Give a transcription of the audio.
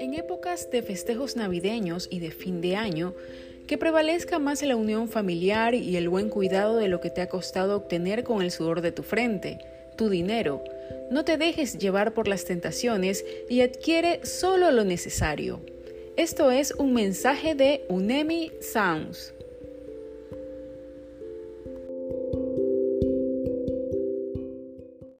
En épocas de festejos navideños y de fin de año, que prevalezca más la unión familiar y el buen cuidado de lo que te ha costado obtener con el sudor de tu frente, tu dinero. No te dejes llevar por las tentaciones y adquiere solo lo necesario. Esto es un mensaje de Unemi Sounds.